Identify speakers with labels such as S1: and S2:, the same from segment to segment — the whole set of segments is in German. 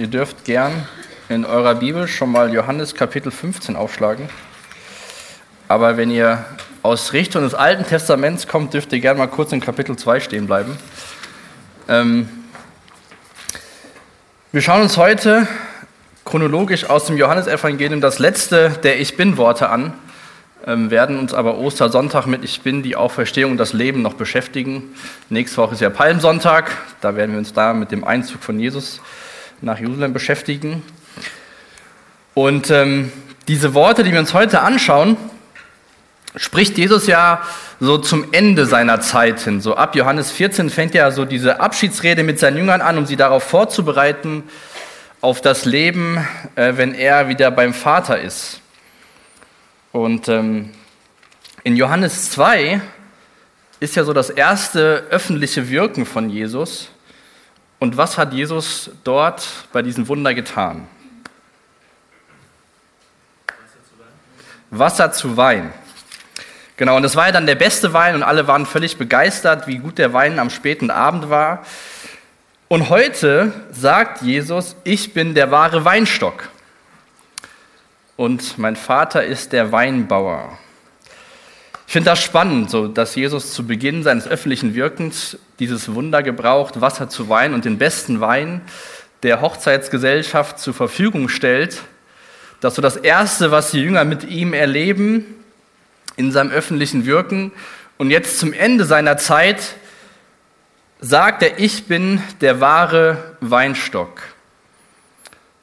S1: Ihr dürft gern in eurer Bibel schon mal Johannes Kapitel 15 aufschlagen. Aber wenn ihr aus Richtung des Alten Testaments kommt, dürft ihr gern mal kurz in Kapitel 2 stehen bleiben. Ähm, wir schauen uns heute chronologisch aus dem Johannesevangelium das letzte der Ich Bin-Worte an, ähm, werden uns aber Ostersonntag mit Ich Bin, die Auferstehung und das Leben noch beschäftigen. Nächste Woche ist ja Palmsonntag, da werden wir uns da mit dem Einzug von Jesus nach Jerusalem beschäftigen. Und ähm, diese Worte, die wir uns heute anschauen, spricht Jesus ja so zum Ende seiner Zeit hin. So ab Johannes 14 fängt ja so diese Abschiedsrede mit seinen Jüngern an, um sie darauf vorzubereiten, auf das Leben, äh, wenn er wieder beim Vater ist. Und ähm, in Johannes 2 ist ja so das erste öffentliche Wirken von Jesus. Und was hat Jesus dort bei diesem Wunder getan? Wasser zu Wein. Genau, und das war ja dann der beste Wein und alle waren völlig begeistert, wie gut der Wein am späten Abend war. Und heute sagt Jesus, ich bin der wahre Weinstock und mein Vater ist der Weinbauer. Ich finde das spannend, so dass Jesus zu Beginn seines öffentlichen Wirkens dieses Wunder gebraucht, Wasser zu Wein und den besten Wein der Hochzeitsgesellschaft zur Verfügung stellt. dass so das Erste, was die Jünger mit ihm erleben in seinem öffentlichen Wirken und jetzt zum Ende seiner Zeit sagt er, ich bin der wahre Weinstock.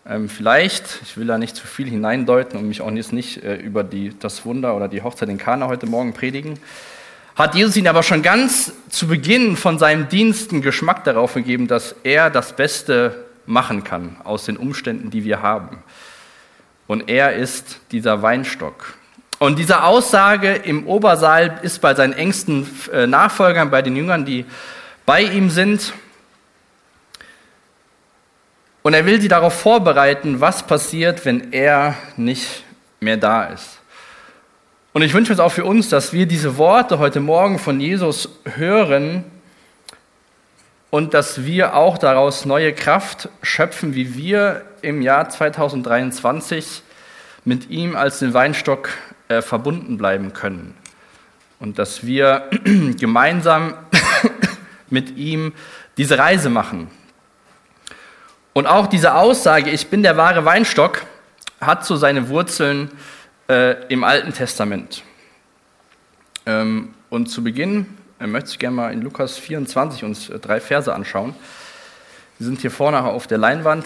S1: Ähm, vielleicht, ich will da nicht zu viel hineindeuten und mich auch jetzt nicht äh, über die, das Wunder oder die Hochzeit in Kana heute Morgen predigen, hat Jesus ihn aber schon ganz zu Beginn von seinem Diensten Geschmack darauf gegeben, dass er das Beste machen kann aus den Umständen, die wir haben. Und er ist dieser Weinstock. Und diese Aussage im Obersaal ist bei seinen engsten äh, Nachfolgern, bei den Jüngern, die bei ihm sind. Und er will sie darauf vorbereiten, was passiert, wenn er nicht mehr da ist. Und ich wünsche es auch für uns, dass wir diese Worte heute Morgen von Jesus hören und dass wir auch daraus neue Kraft schöpfen, wie wir im Jahr 2023 mit ihm als den Weinstock äh, verbunden bleiben können. Und dass wir gemeinsam mit ihm diese Reise machen. Und auch diese Aussage, ich bin der wahre Weinstock, hat so seine Wurzeln äh, im Alten Testament. Ähm, und zu Beginn äh, möchte ich gerne mal in Lukas 24 uns äh, drei Verse anschauen. Die sind hier vorne auf der Leinwand.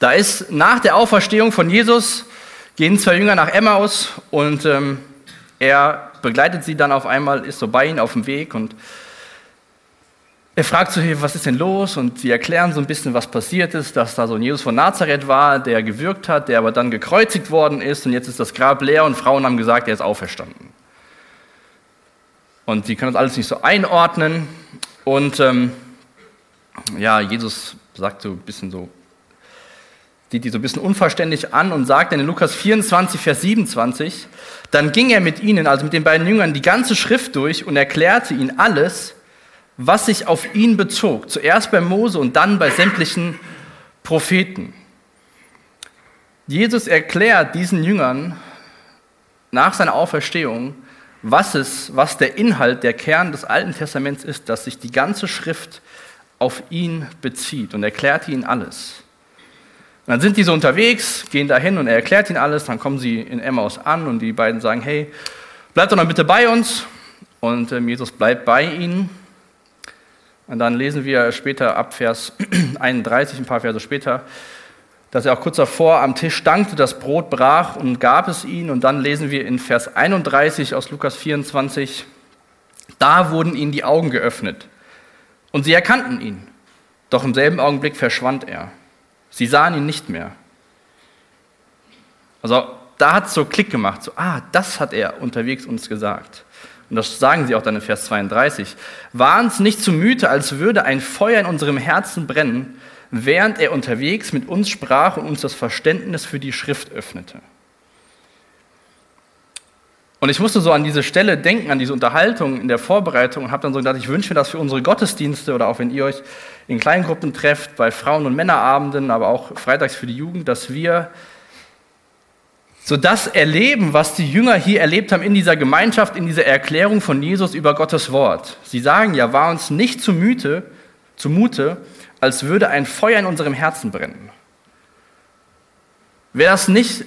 S1: Da ist nach der Auferstehung von Jesus, gehen zwei Jünger nach Emmaus und ähm, er begleitet sie dann auf einmal, ist so bei ihnen auf dem Weg und er fragt so, was ist denn los? Und sie erklären so ein bisschen, was passiert ist, dass da so ein Jesus von Nazareth war, der gewirkt hat, der aber dann gekreuzigt worden ist und jetzt ist das Grab leer und Frauen haben gesagt, er ist auferstanden. Und sie können das alles nicht so einordnen. Und ähm, ja, Jesus sagt so ein bisschen so, sieht die so ein bisschen unverständlich an und sagt in Lukas 24, Vers 27, dann ging er mit ihnen, also mit den beiden Jüngern, die ganze Schrift durch und erklärte ihnen alles, was sich auf ihn bezog. Zuerst bei Mose und dann bei sämtlichen Propheten. Jesus erklärt diesen Jüngern nach seiner Auferstehung, was, es, was der Inhalt, der Kern des Alten Testaments ist, dass sich die ganze Schrift auf ihn bezieht und erklärt ihnen alles. Und dann sind die so unterwegs, gehen dahin und er erklärt ihnen alles, dann kommen sie in Emmaus an und die beiden sagen, hey, bleibt doch noch bitte bei uns. Und ähm, Jesus bleibt bei ihnen und dann lesen wir später ab Vers 31, ein paar Verse später, dass er auch kurz davor am Tisch dankte, das Brot brach und gab es ihnen. Und dann lesen wir in Vers 31 aus Lukas 24, da wurden ihnen die Augen geöffnet und sie erkannten ihn. Doch im selben Augenblick verschwand er. Sie sahen ihn nicht mehr. Also da hat es so Klick gemacht, so, ah, das hat er unterwegs uns gesagt. Und das sagen sie auch dann in Vers 32. War uns nicht zumute, als würde ein Feuer in unserem Herzen brennen, während er unterwegs mit uns sprach und uns das Verständnis für die Schrift öffnete. Und ich musste so an diese Stelle denken, an diese Unterhaltung in der Vorbereitung und habe dann so gedacht, ich wünsche mir das für unsere Gottesdienste oder auch wenn ihr euch in Kleingruppen trefft, bei Frauen- und Männerabenden, aber auch freitags für die Jugend, dass wir so das erleben, was die Jünger hier erlebt haben in dieser Gemeinschaft, in dieser Erklärung von Jesus über Gottes Wort. Sie sagen ja, war uns nicht zumute, zumute, als würde ein Feuer in unserem Herzen brennen. Wäre das nicht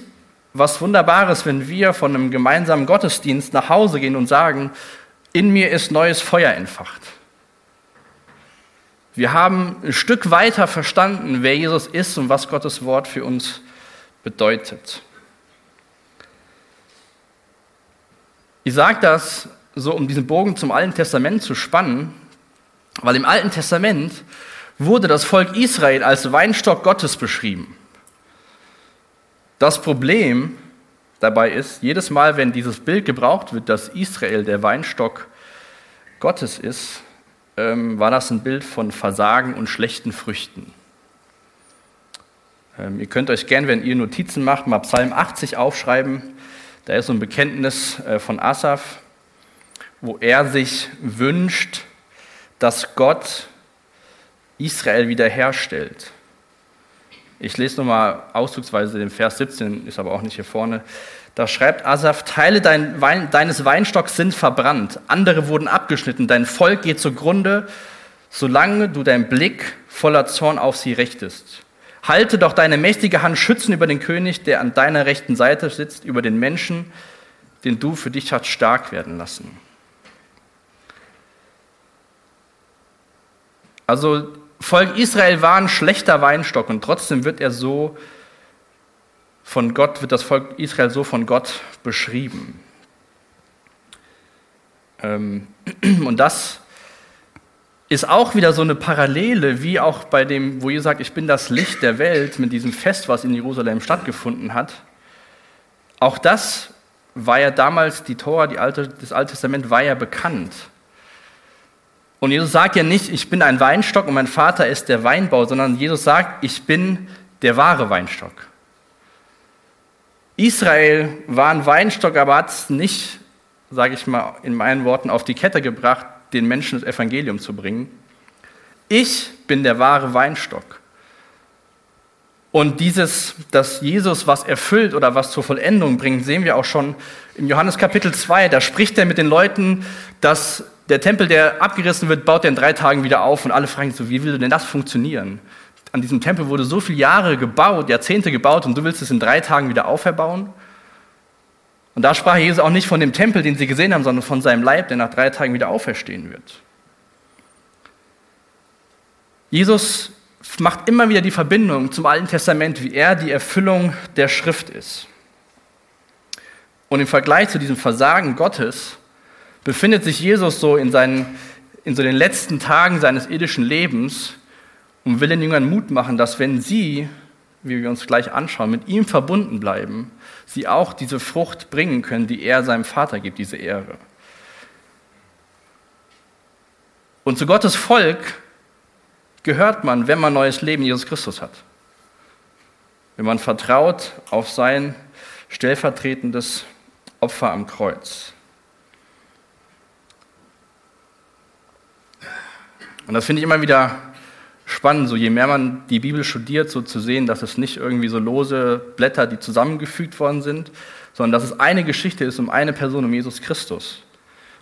S1: was Wunderbares, wenn wir von einem gemeinsamen Gottesdienst nach Hause gehen und sagen, in mir ist neues Feuer entfacht. Wir haben ein Stück weiter verstanden, wer Jesus ist und was Gottes Wort für uns bedeutet. Ich sage das so, um diesen Bogen zum Alten Testament zu spannen, weil im Alten Testament wurde das Volk Israel als Weinstock Gottes beschrieben. Das Problem dabei ist, jedes Mal, wenn dieses Bild gebraucht wird, dass Israel der Weinstock Gottes ist, ähm, war das ein Bild von Versagen und schlechten Früchten. Ähm, ihr könnt euch gern, wenn ihr Notizen macht, mal Psalm 80 aufschreiben. Da ist so ein Bekenntnis äh, von Asaf, wo er sich wünscht, dass Gott Israel wiederherstellt. Ich lese nochmal auszugsweise den Vers 17, ist aber auch nicht hier vorne. Da schreibt Asaf, Teile dein Wein, deines Weinstocks sind verbrannt, andere wurden abgeschnitten, dein Volk geht zugrunde, solange du deinen Blick voller Zorn auf sie richtest. Halte doch deine mächtige Hand schützen über den König, der an deiner rechten Seite sitzt, über den Menschen, den du für dich hast stark werden lassen. Also Volk Israel war ein schlechter Weinstock und trotzdem wird er so von Gott, wird das Volk Israel so von Gott beschrieben. Ähm, und das ist auch wieder so eine Parallele, wie auch bei dem, wo ihr sagt, ich bin das Licht der Welt, mit diesem Fest, was in Jerusalem stattgefunden hat. Auch das war ja damals, die Tora, die Alte, das Alte Testament war ja bekannt. Und Jesus sagt ja nicht, ich bin ein Weinstock und mein Vater ist der Weinbau, sondern Jesus sagt, ich bin der wahre Weinstock. Israel war ein Weinstock, aber hat es nicht, sage ich mal in meinen Worten, auf die Kette gebracht, den Menschen das Evangelium zu bringen. Ich bin der wahre Weinstock. Und dieses, dass Jesus was erfüllt oder was zur Vollendung bringt, sehen wir auch schon im Johannes Kapitel 2. Da spricht er mit den Leuten, dass der Tempel, der abgerissen wird, baut er in drei Tagen wieder auf und alle fragen so, wie will denn das funktionieren? An diesem Tempel wurde so viele Jahre gebaut, Jahrzehnte gebaut und du willst es in drei Tagen wieder auferbauen? Und da sprach Jesus auch nicht von dem Tempel, den sie gesehen haben, sondern von seinem Leib, der nach drei Tagen wieder auferstehen wird. Jesus macht immer wieder die Verbindung zum Alten Testament, wie er die Erfüllung der Schrift ist. Und im Vergleich zu diesem Versagen Gottes befindet sich Jesus so in, seinen, in so den letzten Tagen seines irdischen Lebens und will den Jüngern Mut machen, dass wenn sie, wie wir uns gleich anschauen, mit ihm verbunden bleiben, sie auch diese Frucht bringen können, die er seinem Vater gibt, diese Ehre. Und zu Gottes Volk gehört man, wenn man neues Leben in Jesus Christus hat. Wenn man vertraut auf sein stellvertretendes Opfer am Kreuz. Und das finde ich immer wieder spannend, so je mehr man die Bibel studiert, so zu sehen, dass es nicht irgendwie so lose Blätter, die zusammengefügt worden sind, sondern dass es eine Geschichte ist um eine Person, um Jesus Christus.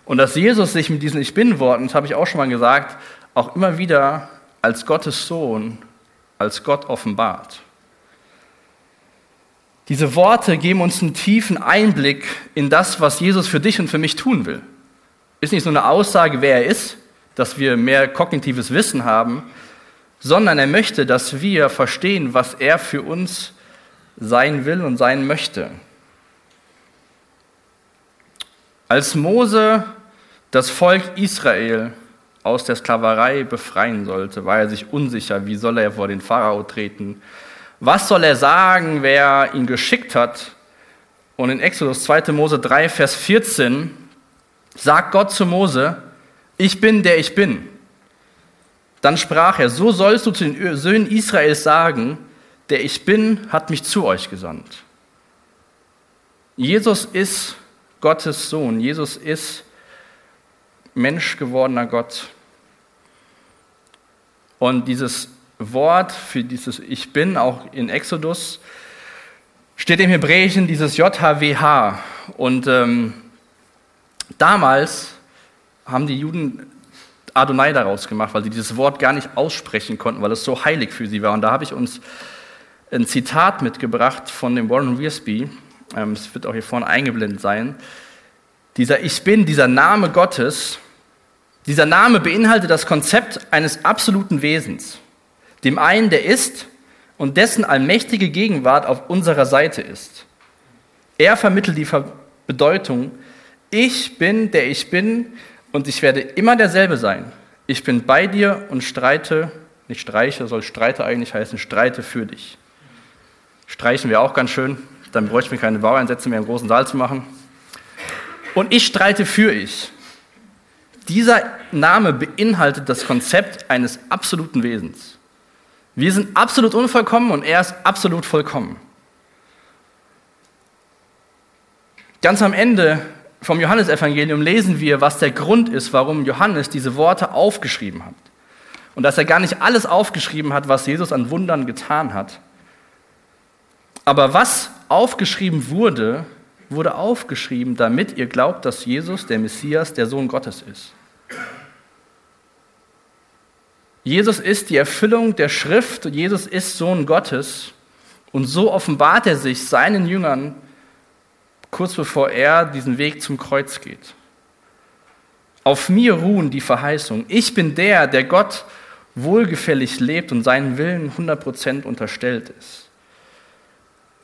S1: Und dass Jesus sich mit diesen Ich Bin-Worten, das habe ich auch schon mal gesagt, auch immer wieder als Gottes Sohn, als Gott offenbart. Diese Worte geben uns einen tiefen Einblick in das, was Jesus für dich und für mich tun will. Ist nicht so eine Aussage, wer er ist, dass wir mehr kognitives Wissen haben, sondern er möchte, dass wir verstehen, was er für uns sein will und sein möchte. Als Mose das Volk Israel aus der Sklaverei befreien sollte, war er sich unsicher, wie soll er vor den Pharao treten, was soll er sagen, wer ihn geschickt hat. Und in Exodus 2. Mose 3, Vers 14 sagt Gott zu Mose, ich bin der ich bin. Dann sprach er, so sollst du zu den Söhnen Israels sagen, der ich bin, hat mich zu euch gesandt. Jesus ist Gottes Sohn. Jesus ist Mensch gewordener Gott. Und dieses Wort für dieses Ich bin, auch in Exodus, steht im Hebräischen dieses JHWH. Und ähm, damals haben die Juden Adonai daraus gemacht, weil sie dieses Wort gar nicht aussprechen konnten, weil es so heilig für sie war. Und da habe ich uns ein Zitat mitgebracht von dem Warren Wiersbe. Ähm, es wird auch hier vorne eingeblendet sein. Dieser Ich bin, dieser Name Gottes, dieser Name beinhaltet das Konzept eines absoluten Wesens, dem einen, der ist und dessen allmächtige Gegenwart auf unserer Seite ist. Er vermittelt die Bedeutung, ich bin, der ich bin und ich werde immer derselbe sein. Ich bin bei dir und streite, nicht streiche, soll streite eigentlich heißen, streite für dich. Streichen wäre auch ganz schön, dann bräuchte ich mir keine Baueinsätze mehr im großen Saal zu machen. Und ich streite für ich. Dieser Name beinhaltet das Konzept eines absoluten Wesens. Wir sind absolut unvollkommen und er ist absolut vollkommen. Ganz am Ende vom Johannesevangelium lesen wir, was der Grund ist, warum Johannes diese Worte aufgeschrieben hat. Und dass er gar nicht alles aufgeschrieben hat, was Jesus an Wundern getan hat. Aber was aufgeschrieben wurde, wurde aufgeschrieben, damit ihr glaubt, dass Jesus, der Messias, der Sohn Gottes ist. Jesus ist die Erfüllung der Schrift, Jesus ist Sohn Gottes und so offenbart er sich seinen Jüngern kurz bevor er diesen Weg zum Kreuz geht. Auf mir ruhen die Verheißungen. Ich bin der, der Gott wohlgefällig lebt und seinen Willen 100% unterstellt ist.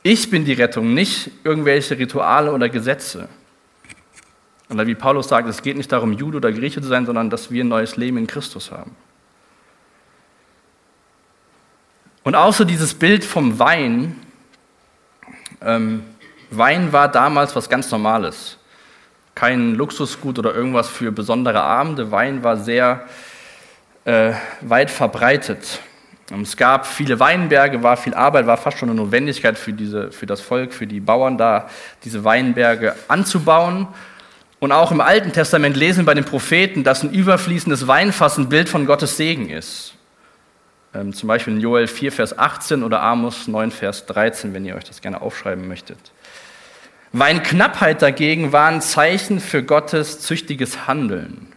S1: Ich bin die Rettung, nicht irgendwelche Rituale oder Gesetze. Oder wie Paulus sagt, es geht nicht darum, Jude oder Grieche zu sein, sondern dass wir ein neues Leben in Christus haben. Und so dieses Bild vom Wein. Ähm, Wein war damals was ganz Normales. Kein Luxusgut oder irgendwas für besondere Abende. Wein war sehr äh, weit verbreitet. Es gab viele Weinberge, war viel Arbeit, war fast schon eine Notwendigkeit für, diese, für das Volk, für die Bauern da, diese Weinberge anzubauen. Und auch im Alten Testament lesen wir bei den Propheten, dass ein überfließendes Weinfass ein Bild von Gottes Segen ist. Ähm, zum Beispiel in Joel 4, Vers 18 oder Amos 9, Vers 13, wenn ihr euch das gerne aufschreiben möchtet. Weinknappheit dagegen war ein Zeichen für Gottes züchtiges Handeln.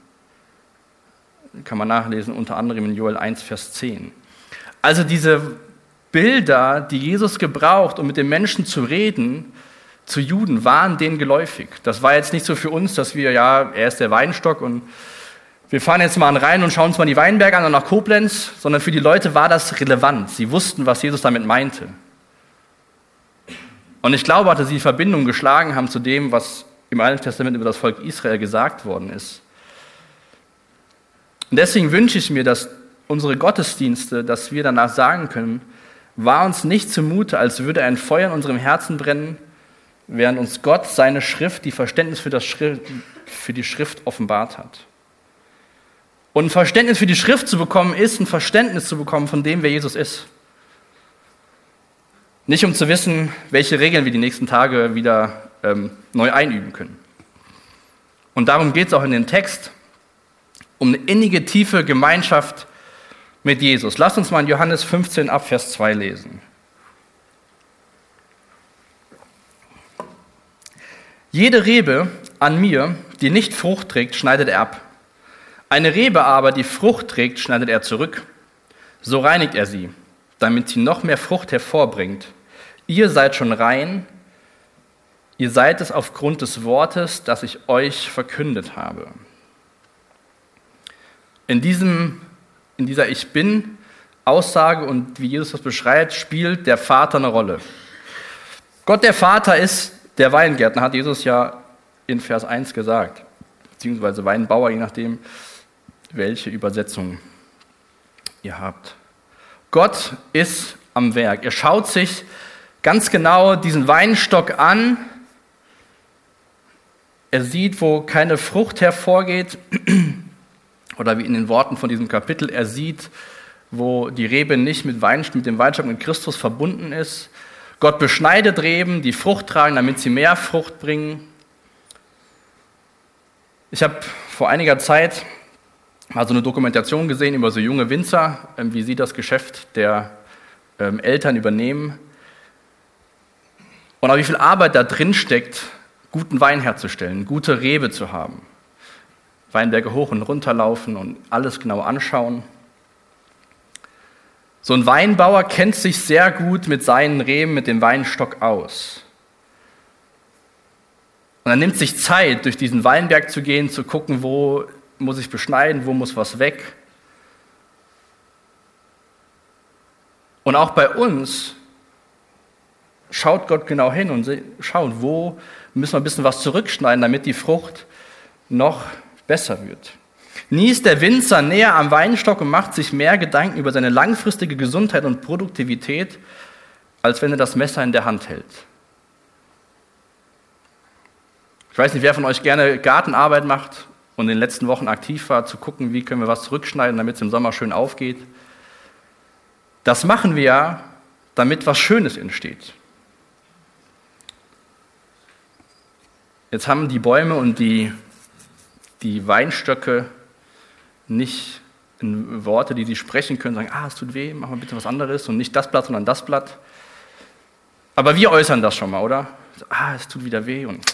S1: Kann man nachlesen, unter anderem in Joel 1, Vers 10. Also diese Bilder, die Jesus gebraucht, um mit den Menschen zu reden, zu Juden, waren denen geläufig. Das war jetzt nicht so für uns, dass wir, ja, er ist der Weinstock und wir fahren jetzt mal rein und schauen uns mal die Weinberge an und nach Koblenz, sondern für die Leute war das relevant. Sie wussten, was Jesus damit meinte. Und ich glaube, dass sie die Verbindung geschlagen haben zu dem, was im Alten Testament über das Volk Israel gesagt worden ist. Und deswegen wünsche ich mir, dass unsere Gottesdienste, dass wir danach sagen können, war uns nicht zumute, als würde ein Feuer in unserem Herzen brennen, während uns Gott seine Schrift, die Verständnis für, das Schrift, für die Schrift offenbart hat. Und ein Verständnis für die Schrift zu bekommen, ist ein Verständnis zu bekommen von dem, wer Jesus ist. Nicht um zu wissen, welche Regeln wir die nächsten Tage wieder ähm, neu einüben können. Und darum geht es auch in dem Text, um eine innige, tiefe Gemeinschaft mit Jesus. Lasst uns mal in Johannes 15 ab Vers 2 lesen. Jede Rebe an mir, die nicht Frucht trägt, schneidet er ab. Eine Rebe aber, die Frucht trägt, schneidet er zurück. So reinigt er sie, damit sie noch mehr Frucht hervorbringt. Ihr seid schon rein, ihr seid es aufgrund des Wortes, das ich euch verkündet habe. In, diesem, in dieser Ich bin Aussage und wie Jesus das beschreibt, spielt der Vater eine Rolle. Gott der Vater ist der Weingärtner, hat Jesus ja in Vers 1 gesagt, beziehungsweise Weinbauer, je nachdem, welche Übersetzung ihr habt. Gott ist am Werk. Er schaut sich ganz genau diesen Weinstock an. Er sieht, wo keine Frucht hervorgeht. Oder wie in den Worten von diesem Kapitel, er sieht, wo die Rebe nicht mit, Wein, mit dem Weinstock mit Christus verbunden ist. Gott beschneidet Reben, die Frucht tragen, damit sie mehr Frucht bringen. Ich habe vor einiger Zeit mal so eine Dokumentation gesehen über so junge Winzer, ähm, wie sie das Geschäft der ähm, Eltern übernehmen. Und auch wie viel Arbeit da drin steckt, guten Wein herzustellen, gute Rebe zu haben. Weinberge hoch und runter laufen und alles genau anschauen. So ein Weinbauer kennt sich sehr gut mit seinen Reben, mit dem Weinstock aus. Und er nimmt sich Zeit, durch diesen Weinberg zu gehen, zu gucken, wo muss ich beschneiden, wo muss was weg. Und auch bei uns schaut Gott genau hin und schaut, wo müssen wir ein bisschen was zurückschneiden, damit die Frucht noch besser wird. Nie ist der Winzer näher am Weinstock und macht sich mehr Gedanken über seine langfristige Gesundheit und Produktivität, als wenn er das Messer in der Hand hält. Ich weiß nicht, wer von euch gerne Gartenarbeit macht und in den letzten Wochen aktiv war, zu gucken, wie können wir was zurückschneiden, damit es im Sommer schön aufgeht. Das machen wir ja, damit was Schönes entsteht. Jetzt haben die Bäume und die, die Weinstöcke nicht in Worte, die sie sprechen können, sagen, ah, es tut weh, mach mal bitte was anderes und nicht das Blatt, sondern das Blatt. Aber wir äußern das schon mal, oder? Ah, es tut wieder weh. Und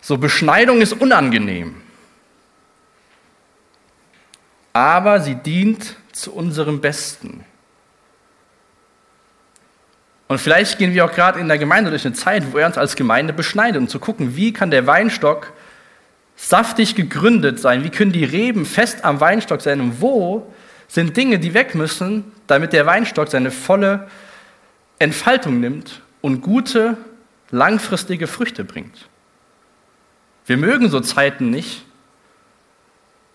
S1: so, Beschneidung ist unangenehm. Aber sie dient zu unserem Besten. Und vielleicht gehen wir auch gerade in der Gemeinde durch eine Zeit, wo er uns als Gemeinde beschneidet, um zu gucken, wie kann der Weinstock saftig gegründet sein? Wie können die Reben fest am Weinstock sein? Und wo sind Dinge, die weg müssen, damit der Weinstock seine volle Entfaltung nimmt und gute, langfristige Früchte bringt? Wir mögen so Zeiten nicht,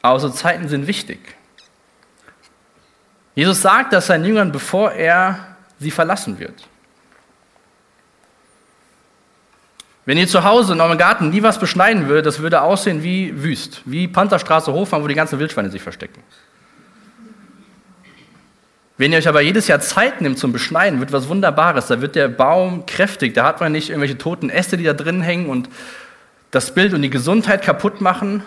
S1: aber so Zeiten sind wichtig. Jesus sagt das seinen Jüngern, bevor er sie verlassen wird. Wenn ihr zu Hause in eurem Garten nie was beschneiden würdet, das würde aussehen wie Wüst, wie Pantherstraße Hofmann, wo die ganzen Wildschweine sich verstecken. Wenn ihr euch aber jedes Jahr Zeit nimmt zum Beschneiden, wird was Wunderbares. Da wird der Baum kräftig, da hat man nicht irgendwelche toten Äste, die da drin hängen und das Bild und die Gesundheit kaputt machen.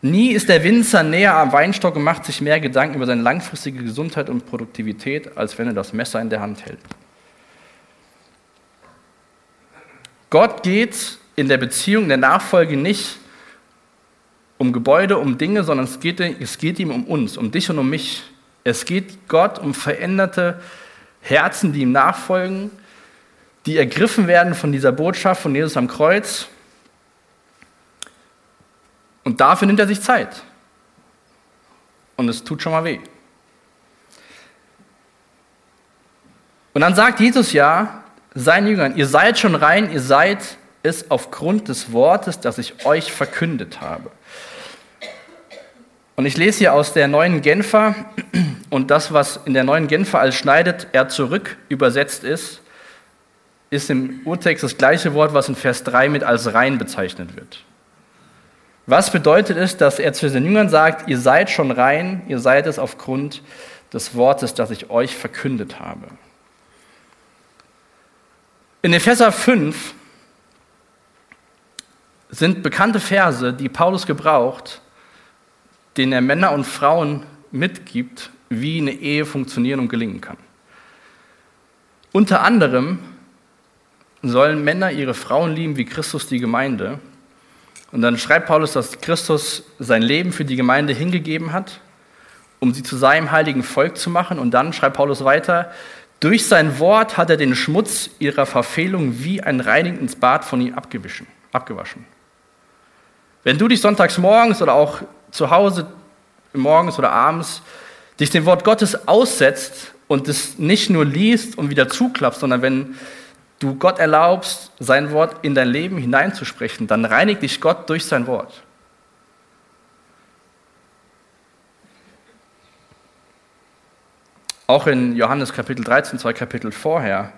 S1: Nie ist der Winzer näher am Weinstock und macht sich mehr Gedanken über seine langfristige Gesundheit und Produktivität, als wenn er das Messer in der Hand hält. Gott geht in der Beziehung der Nachfolge nicht um Gebäude, um Dinge, sondern es geht, es geht ihm um uns, um dich und um mich. Es geht Gott um veränderte Herzen, die ihm nachfolgen, die ergriffen werden von dieser Botschaft von Jesus am Kreuz. Und dafür nimmt er sich Zeit. Und es tut schon mal weh. Und dann sagt Jesus ja, seinen Jüngern, ihr seid schon rein, ihr seid es aufgrund des Wortes, das ich euch verkündet habe. Und ich lese hier aus der neuen Genfer und das, was in der neuen Genfer als schneidet, er zurück übersetzt ist, ist im Urtext das gleiche Wort, was in Vers 3 mit als rein bezeichnet wird. Was bedeutet es, dass er zu den Jüngern sagt, ihr seid schon rein, ihr seid es aufgrund des Wortes, das ich euch verkündet habe. In Epheser 5 sind bekannte Verse, die Paulus gebraucht, denen er Männer und Frauen mitgibt, wie eine Ehe funktionieren und gelingen kann. Unter anderem sollen Männer ihre Frauen lieben wie Christus die Gemeinde. Und dann schreibt Paulus, dass Christus sein Leben für die Gemeinde hingegeben hat, um sie zu seinem heiligen Volk zu machen. Und dann schreibt Paulus weiter, durch sein Wort hat er den Schmutz ihrer Verfehlung wie ein reinigendes Bad von ihm abgewaschen. Wenn du dich sonntags morgens oder auch zu Hause morgens oder abends dich dem Wort Gottes aussetzt und es nicht nur liest und wieder zuklappst, sondern wenn du Gott erlaubst, sein Wort in dein Leben hineinzusprechen, dann reinigt dich Gott durch sein Wort. Auch in Johannes Kapitel 13, zwei Kapitel vorher,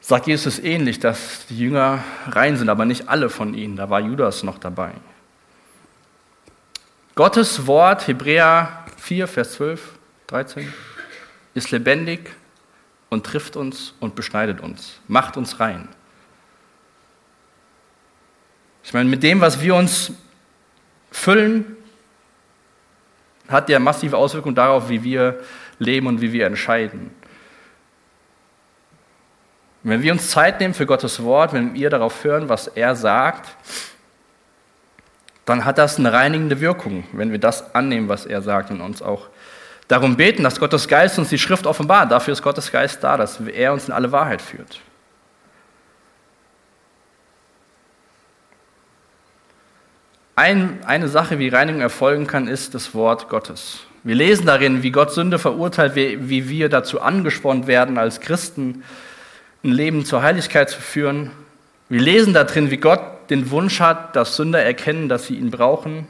S1: sagt Jesus ähnlich, dass die Jünger rein sind, aber nicht alle von ihnen. Da war Judas noch dabei. Gottes Wort, Hebräer 4, Vers 12, 13, ist lebendig und trifft uns und beschneidet uns, macht uns rein. Ich meine, mit dem, was wir uns füllen, hat ja massive Auswirkungen darauf, wie wir leben und wie wir entscheiden. wenn wir uns Zeit nehmen für Gottes Wort, wenn wir darauf hören, was er sagt, dann hat das eine reinigende Wirkung, wenn wir das annehmen, was er sagt und uns auch darum beten, dass Gottes Geist uns die Schrift offenbart. Dafür ist Gottes Geist da, dass er uns in alle Wahrheit führt. Ein, eine Sache, wie Reinigung erfolgen kann, ist das Wort Gottes. Wir lesen darin, wie Gott Sünde verurteilt, wie, wie wir dazu angespornt werden, als Christen ein Leben zur Heiligkeit zu führen. Wir lesen darin, wie Gott den Wunsch hat, dass Sünder erkennen, dass sie ihn brauchen.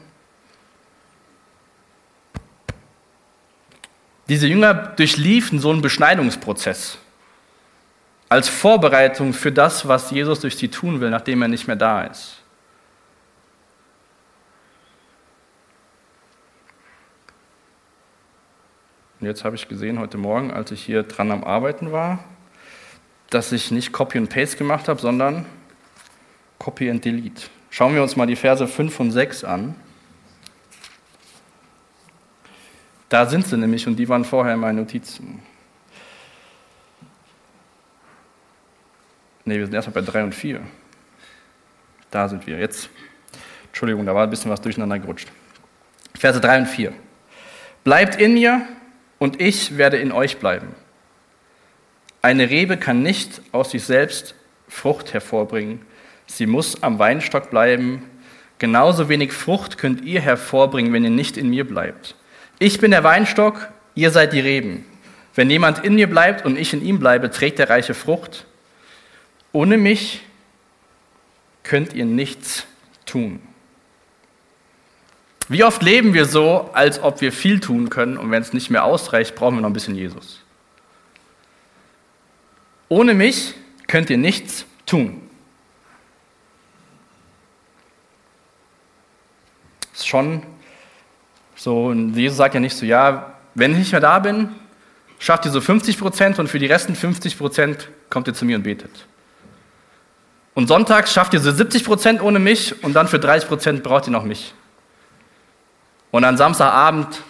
S1: Diese Jünger durchliefen so einen Beschneidungsprozess als Vorbereitung für das, was Jesus durch sie tun will, nachdem er nicht mehr da ist. Und jetzt habe ich gesehen heute Morgen, als ich hier dran am Arbeiten war, dass ich nicht Copy und Paste gemacht habe, sondern Copy and Delete. Schauen wir uns mal die Verse 5 und 6 an. Da sind sie nämlich und die waren vorher in meinen Notizen. Ne, wir sind erstmal bei 3 und 4. Da sind wir jetzt. Entschuldigung, da war ein bisschen was durcheinander gerutscht. Verse 3 und 4. Bleibt in mir und ich werde in euch bleiben. Eine Rebe kann nicht aus sich selbst Frucht hervorbringen, Sie muss am Weinstock bleiben. Genauso wenig Frucht könnt ihr hervorbringen, wenn ihr nicht in mir bleibt. Ich bin der Weinstock, ihr seid die Reben. Wenn jemand in mir bleibt und ich in ihm bleibe, trägt er reiche Frucht. Ohne mich könnt ihr nichts tun. Wie oft leben wir so, als ob wir viel tun können und wenn es nicht mehr ausreicht, brauchen wir noch ein bisschen Jesus. Ohne mich könnt ihr nichts tun. ist schon so, Jesus sagt ja nicht so, ja, wenn ich nicht mehr da bin, schafft ihr so 50 Prozent und für die resten 50 Prozent kommt ihr zu mir und betet. Und sonntags schafft ihr so 70 Prozent ohne mich und dann für 30 Prozent braucht ihr noch mich. Und an Samstagabend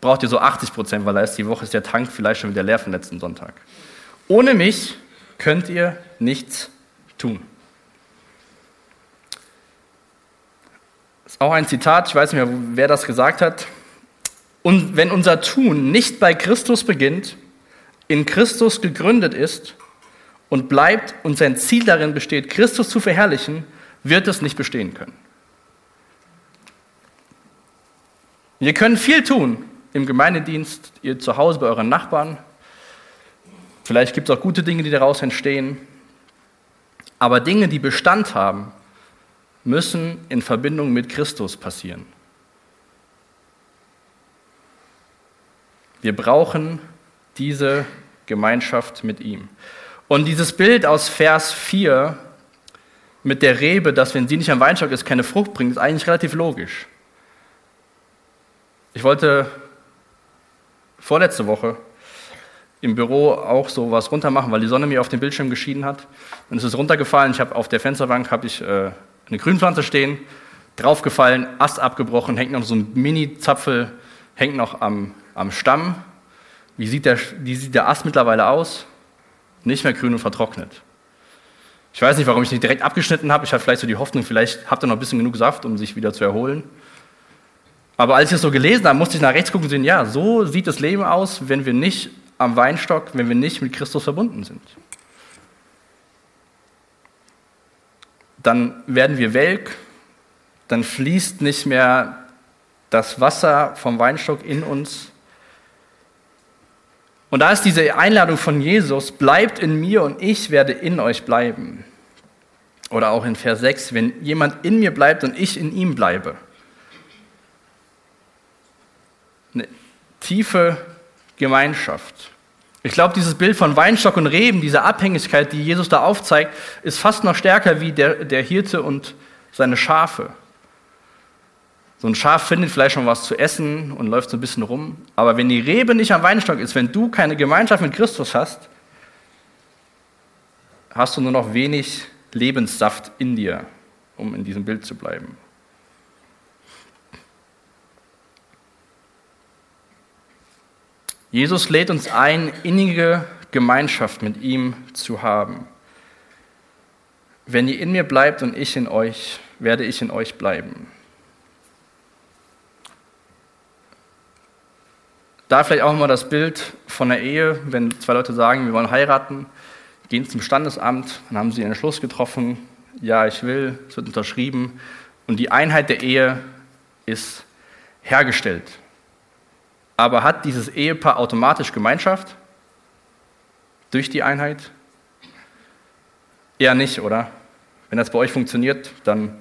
S1: braucht ihr so 80 Prozent, weil da ist die Woche ist der Tank vielleicht schon wieder leer vom letzten Sonntag. Ohne mich könnt ihr nichts tun. Das ist auch ein Zitat, ich weiß nicht mehr, wer das gesagt hat. Und wenn unser Tun nicht bei Christus beginnt, in Christus gegründet ist und bleibt und sein Ziel darin besteht, Christus zu verherrlichen, wird es nicht bestehen können. Wir können viel tun im Gemeindedienst, ihr zu Hause bei euren Nachbarn. Vielleicht gibt es auch gute Dinge, die daraus entstehen. Aber Dinge, die Bestand haben, müssen in Verbindung mit Christus passieren. Wir brauchen diese Gemeinschaft mit ihm. Und dieses Bild aus Vers 4 mit der Rebe, dass wenn sie nicht am Weinstock ist, keine Frucht bringt, ist eigentlich relativ logisch. Ich wollte vorletzte Woche im Büro auch so was runtermachen, weil die Sonne mir auf dem Bildschirm geschieden hat. Und es ist runtergefallen. Ich habe auf der Fensterbank habe ich äh, eine Grünpflanze stehen, draufgefallen, Ast abgebrochen, hängt noch so ein Mini-Zapfel, hängt noch am, am Stamm. Wie sieht, der, wie sieht der Ast mittlerweile aus? Nicht mehr grün und vertrocknet. Ich weiß nicht, warum ich nicht direkt abgeschnitten habe. Ich hatte vielleicht so die Hoffnung, vielleicht habt ihr noch ein bisschen genug Saft, um sich wieder zu erholen. Aber als ich es so gelesen habe, musste ich nach rechts gucken und sehen, ja, so sieht das Leben aus, wenn wir nicht am Weinstock, wenn wir nicht mit Christus verbunden sind. dann werden wir welk, dann fließt nicht mehr das Wasser vom Weinstock in uns. Und da ist diese Einladung von Jesus, bleibt in mir und ich werde in euch bleiben. Oder auch in Vers 6, wenn jemand in mir bleibt und ich in ihm bleibe. Eine tiefe Gemeinschaft. Ich glaube, dieses Bild von Weinstock und Reben, diese Abhängigkeit, die Jesus da aufzeigt, ist fast noch stärker wie der, der Hirte und seine Schafe. So ein Schaf findet vielleicht schon was zu essen und läuft so ein bisschen rum. Aber wenn die Rebe nicht am Weinstock ist, wenn du keine Gemeinschaft mit Christus hast, hast du nur noch wenig Lebenssaft in dir. um in diesem Bild zu bleiben. Jesus lädt uns ein, innige Gemeinschaft mit ihm zu haben. Wenn ihr in mir bleibt und ich in euch, werde ich in euch bleiben. Da vielleicht auch mal das Bild von der Ehe, wenn zwei Leute sagen, wir wollen heiraten, gehen zum Standesamt, dann haben sie einen Schluss getroffen, ja, ich will, es wird unterschrieben und die Einheit der Ehe ist hergestellt. Aber hat dieses Ehepaar automatisch Gemeinschaft durch die Einheit? Eher nicht, oder? Wenn das bei euch funktioniert, dann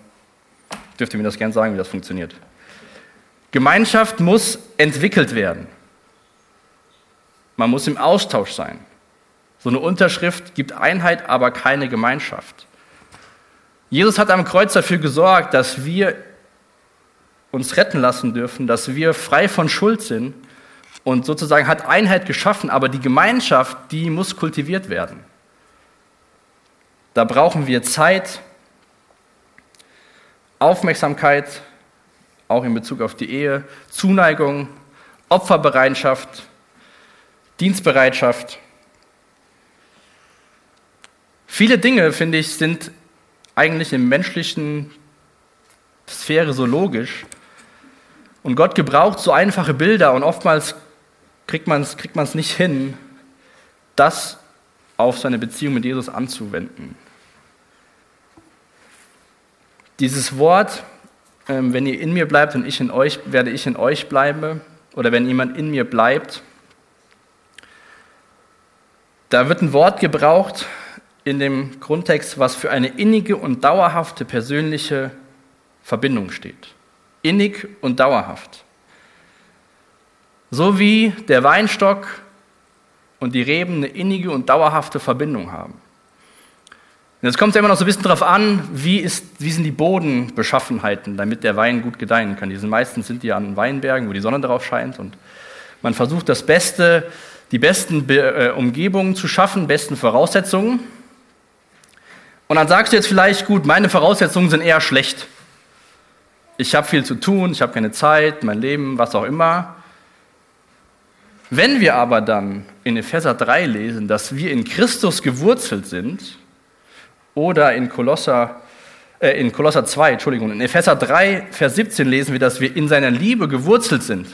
S1: dürft ihr mir das gern sagen, wie das funktioniert. Gemeinschaft muss entwickelt werden. Man muss im Austausch sein. So eine Unterschrift gibt Einheit, aber keine Gemeinschaft. Jesus hat am Kreuz dafür gesorgt, dass wir uns retten lassen dürfen, dass wir frei von Schuld sind und sozusagen hat Einheit geschaffen, aber die Gemeinschaft, die muss kultiviert werden. Da brauchen wir Zeit, Aufmerksamkeit, auch in Bezug auf die Ehe, Zuneigung, Opferbereitschaft, Dienstbereitschaft. Viele Dinge, finde ich, sind eigentlich im menschlichen Sphäre so logisch. Und Gott gebraucht so einfache Bilder und oftmals kriegt man es kriegt nicht hin, das auf seine Beziehung mit Jesus anzuwenden. Dieses Wort, ähm, wenn ihr in mir bleibt und ich in euch, werde ich in euch bleiben, oder wenn jemand in mir bleibt, da wird ein Wort gebraucht in dem Grundtext, was für eine innige und dauerhafte persönliche Verbindung steht. Innig und dauerhaft. So wie der Weinstock und die Reben eine innige und dauerhafte Verbindung haben. Und jetzt kommt es immer noch so ein bisschen darauf an, wie, ist, wie sind die Bodenbeschaffenheiten, damit der Wein gut gedeihen kann. Die sind meistens sind die an Weinbergen, wo die Sonne drauf scheint und man versucht das Beste die besten Be äh, Umgebungen zu schaffen, besten Voraussetzungen. Und dann sagst du jetzt vielleicht, gut, meine Voraussetzungen sind eher schlecht. Ich habe viel zu tun, ich habe keine Zeit, mein Leben, was auch immer. Wenn wir aber dann in Epheser 3 lesen, dass wir in Christus gewurzelt sind, oder in Kolosser, äh, in Kolosser 2, Entschuldigung, in Epheser 3, Vers 17 lesen wir, dass wir in seiner Liebe gewurzelt sind.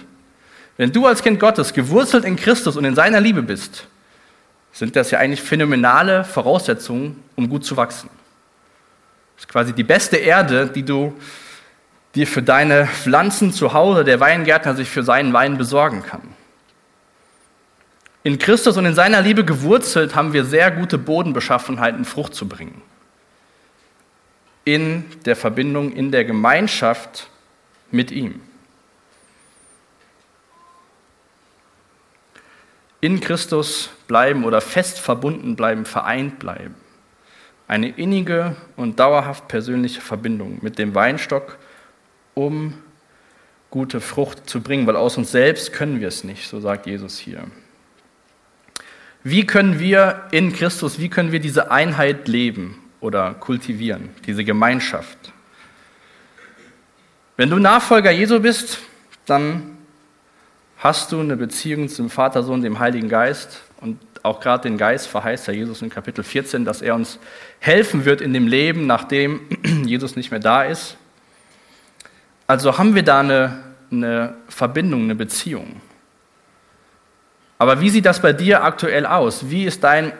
S1: Wenn du als Kind Gottes gewurzelt in Christus und in seiner Liebe bist, sind das ja eigentlich phänomenale Voraussetzungen, um gut zu wachsen. Das ist quasi die beste Erde, die du dir für deine Pflanzen zu Hause, der Weingärtner sich für seinen Wein besorgen kann. In Christus und in seiner Liebe gewurzelt haben wir sehr gute Bodenbeschaffenheiten, Frucht zu bringen. In der Verbindung, in der Gemeinschaft mit ihm. In Christus bleiben oder fest verbunden bleiben, vereint bleiben. Eine innige und dauerhaft persönliche Verbindung mit dem Weinstock, um gute Frucht zu bringen, weil aus uns selbst können wir es nicht, so sagt Jesus hier. Wie können wir in Christus, wie können wir diese Einheit leben oder kultivieren, diese Gemeinschaft? Wenn du Nachfolger Jesu bist, dann Hast du eine Beziehung zum Vater, Sohn, dem Heiligen Geist? Und auch gerade den Geist verheißt Herr Jesus in Kapitel 14, dass er uns helfen wird in dem Leben, nachdem Jesus nicht mehr da ist. Also haben wir da eine, eine Verbindung, eine Beziehung. Aber wie sieht das bei dir aktuell aus? Wie ist dein,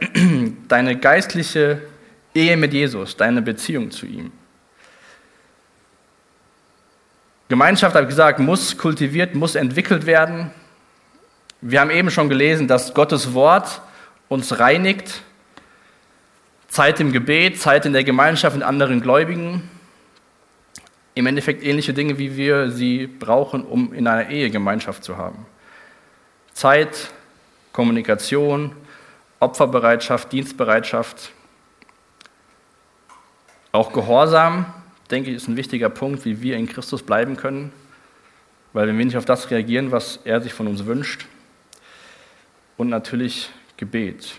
S1: deine geistliche Ehe mit Jesus, deine Beziehung zu ihm? Gemeinschaft, habe ich gesagt, muss kultiviert, muss entwickelt werden. Wir haben eben schon gelesen, dass Gottes Wort uns reinigt. Zeit im Gebet, Zeit in der Gemeinschaft mit anderen Gläubigen. Im Endeffekt ähnliche Dinge, wie wir sie brauchen, um in einer Ehe Gemeinschaft zu haben. Zeit, Kommunikation, Opferbereitschaft, Dienstbereitschaft, auch Gehorsam, denke ich, ist ein wichtiger Punkt, wie wir in Christus bleiben können, weil wenn wir nicht auf das reagieren, was er sich von uns wünscht, und natürlich Gebet.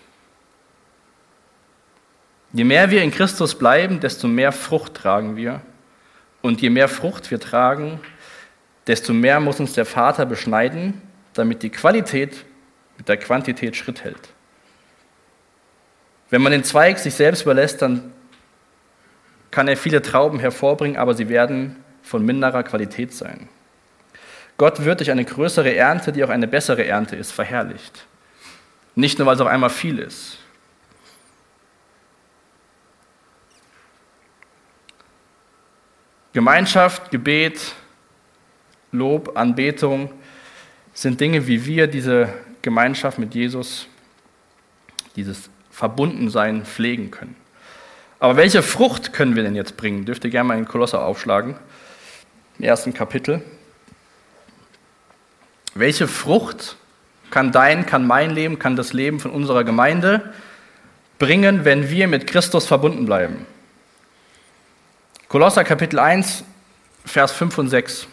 S1: Je mehr wir in Christus bleiben, desto mehr Frucht tragen wir Und je mehr Frucht wir tragen, desto mehr muss uns der Vater beschneiden, damit die Qualität mit der Quantität Schritt hält. Wenn man den Zweig sich selbst überlässt, dann kann er viele Trauben hervorbringen, aber sie werden von minderer Qualität sein. Gott wird durch eine größere Ernte, die auch eine bessere Ernte ist, verherrlicht. Nicht nur, weil es auf einmal viel ist. Gemeinschaft, Gebet, Lob, Anbetung sind Dinge, wie wir diese Gemeinschaft mit Jesus, dieses Verbundensein pflegen können. Aber welche Frucht können wir denn jetzt bringen? Dürft ihr gerne mal in Kolosser aufschlagen, im ersten Kapitel. Welche Frucht kann dein, kann mein Leben, kann das Leben von unserer Gemeinde bringen, wenn wir mit Christus verbunden bleiben? Kolosser Kapitel 1, Vers 5 und 6.